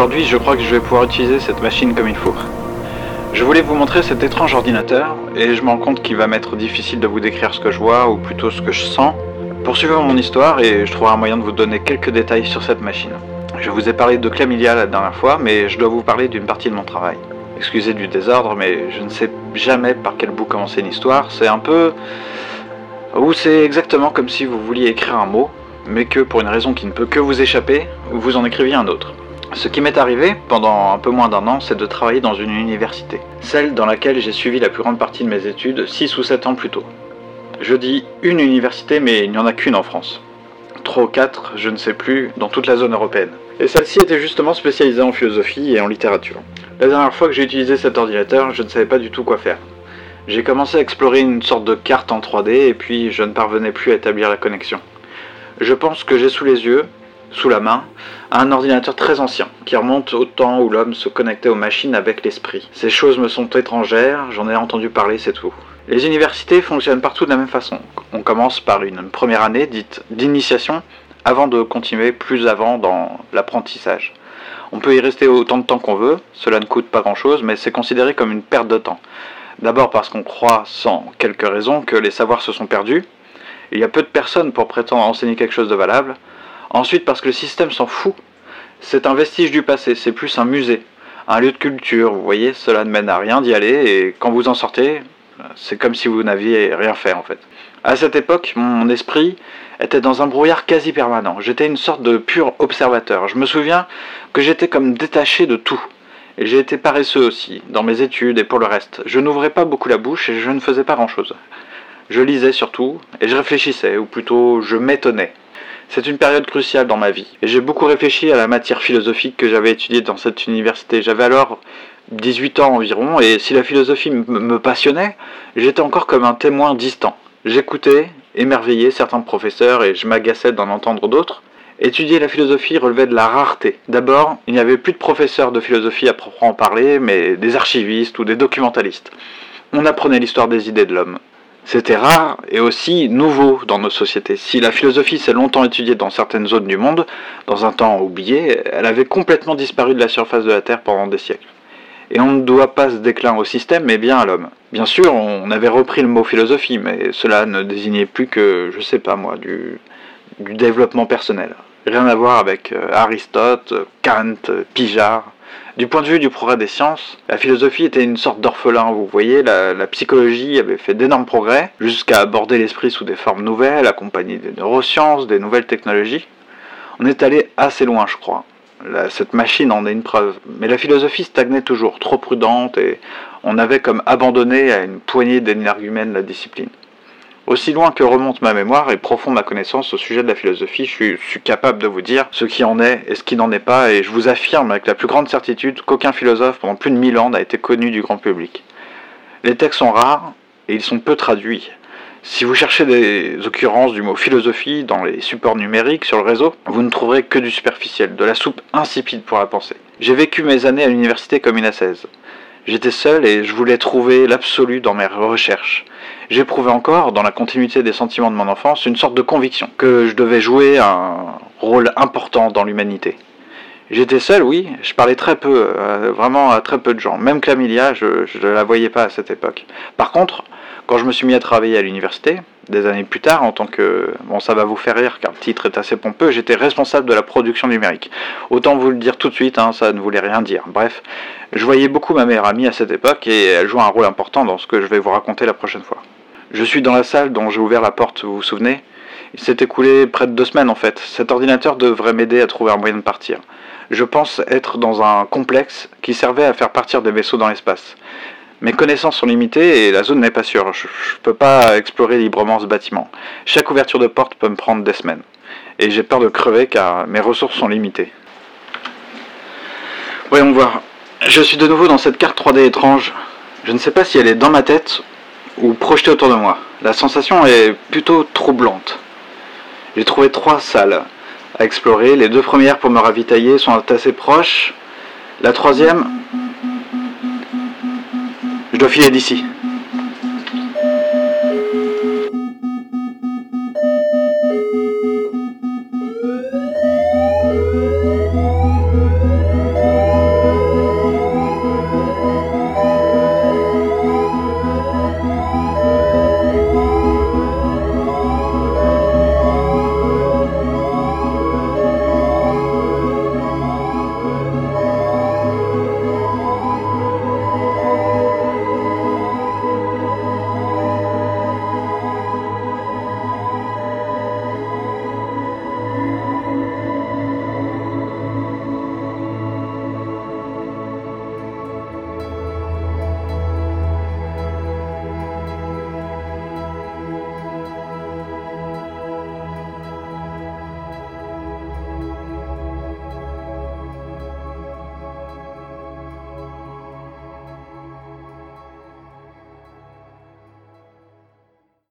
Aujourd'hui, je crois que je vais pouvoir utiliser cette machine comme il faut. Je voulais vous montrer cet étrange ordinateur, et je me rends compte qu'il va m'être difficile de vous décrire ce que je vois, ou plutôt ce que je sens. Poursuivez mon histoire, et je trouverai un moyen de vous donner quelques détails sur cette machine. Je vous ai parlé de Clamilia la dernière fois, mais je dois vous parler d'une partie de mon travail. Excusez du désordre, mais je ne sais jamais par quel bout commencer une histoire. C'est un peu... Ou c'est exactement comme si vous vouliez écrire un mot, mais que pour une raison qui ne peut que vous échapper, vous en écriviez un autre. Ce qui m'est arrivé pendant un peu moins d'un an, c'est de travailler dans une université, celle dans laquelle j'ai suivi la plus grande partie de mes études 6 ou 7 ans plus tôt. Je dis une université, mais il n'y en a qu'une en France. Trois ou quatre, je ne sais plus, dans toute la zone européenne. Et celle-ci était justement spécialisée en philosophie et en littérature. La dernière fois que j'ai utilisé cet ordinateur, je ne savais pas du tout quoi faire. J'ai commencé à explorer une sorte de carte en 3D et puis je ne parvenais plus à établir la connexion. Je pense que j'ai sous les yeux, sous la main, un ordinateur très ancien, qui remonte au temps où l'homme se connectait aux machines avec l'esprit. Ces choses me sont étrangères, j'en ai entendu parler, c'est tout. Les universités fonctionnent partout de la même façon. On commence par une première année dite d'initiation, avant de continuer plus avant dans l'apprentissage. On peut y rester autant de temps qu'on veut, cela ne coûte pas grand-chose, mais c'est considéré comme une perte de temps. D'abord parce qu'on croit, sans quelques raisons, que les savoirs se sont perdus, il y a peu de personnes pour prétendre enseigner quelque chose de valable. Ensuite, parce que le système s'en fout. C'est un vestige du passé, c'est plus un musée, un lieu de culture. Vous voyez, cela ne mène à rien d'y aller et quand vous en sortez, c'est comme si vous n'aviez rien fait en fait. À cette époque, mon esprit était dans un brouillard quasi permanent. J'étais une sorte de pur observateur. Je me souviens que j'étais comme détaché de tout. Et j'ai été paresseux aussi, dans mes études et pour le reste. Je n'ouvrais pas beaucoup la bouche et je ne faisais pas grand-chose. Je lisais surtout, et je réfléchissais, ou plutôt je m'étonnais. C'est une période cruciale dans ma vie, j'ai beaucoup réfléchi à la matière philosophique que j'avais étudiée dans cette université. J'avais alors 18 ans environ, et si la philosophie me passionnait, j'étais encore comme un témoin distant. J'écoutais, émerveillé certains professeurs, et je m'agaçais d'en entendre d'autres. Étudier la philosophie relevait de la rareté. D'abord, il n'y avait plus de professeurs de philosophie à proprement parler, mais des archivistes ou des documentalistes. On apprenait l'histoire des idées de l'homme. C'était rare et aussi nouveau dans nos sociétés. Si la philosophie s'est longtemps étudiée dans certaines zones du monde, dans un temps oublié, elle avait complètement disparu de la surface de la Terre pendant des siècles. Et on ne doit pas ce déclin au système, mais bien à l'homme. Bien sûr, on avait repris le mot philosophie, mais cela ne désignait plus que, je sais pas moi, du, développement personnel. Rien à voir avec euh, Aristote, Kant, Pijard. Du point de vue du progrès des sciences, la philosophie était une sorte d'orphelin, vous voyez, la, psychologie avait fait d'énormes progrès, jusqu'à aborder l'esprit sous des formes nouvelles, accompagnées des neurosciences, des nouvelles technologies. On est allé assez loin, je crois. cette machine en est une preuve. Mais la philosophie stagnait toujours, trop prudente, et on avait comme abandonné à une poignée d'énergumènes la discipline. Aussi loin que remonte ma mémoire et profond ma connaissance au sujet de la philosophie, je suis, capable de vous dire ce qui en est et ce qui n'en est pas, et je vous affirme avec la plus grande certitude qu'aucun philosophe pendant plus de mille ans n'a été connu du grand public. Les textes sont rares et ils sont peu traduits. Si vous cherchez des occurrences du mot philosophie dans les supports numériques sur le réseau, vous ne trouverez que du superficiel, de la soupe insipide pour la pensée. J'ai vécu mes années à l'université comme une assaise. J'étais seul et je voulais trouver l'absolu dans mes recherches. J'éprouvais encore, dans la continuité des sentiments de mon enfance, une sorte de conviction que je devais jouer un rôle important dans l'humanité. J'étais seul, oui, je parlais très peu, euh, vraiment à très peu de gens. Même Clamilia, je ne la voyais pas à cette époque. Par contre, quand je me suis mis à travailler à l'université, des années plus tard, en tant que... Bon, ça va vous faire rire car le titre est assez pompeux, j'étais responsable de la production numérique. Autant vous le dire tout de suite, hein, ça ne voulait rien dire. Bref, je voyais beaucoup ma meilleure amie à cette époque et elle jouait un rôle important dans ce que je vais vous raconter la prochaine fois. Je suis dans la salle dont j'ai ouvert la porte, vous vous souvenez? Il s'est écoulé près de deux semaines en fait. Cet ordinateur devrait m'aider à trouver un moyen de partir. Je pense être dans un complexe qui servait à faire partir des vaisseaux dans l'espace. Mes connaissances sont limitées et la zone n'est pas sûre. Je ne peux pas explorer librement ce bâtiment. Chaque ouverture de porte peut me prendre des semaines. Et j'ai peur de crever car mes ressources sont limitées. Voyons voir. Je suis de nouveau dans cette carte 3D étrange. Je ne sais pas si elle est dans ma tête ou projetée autour de moi. La sensation est plutôt troublante. J'ai trouvé trois salles à explorer. Les deux premières pour me ravitailler sont assez proches. La troisième, je dois filer d'ici.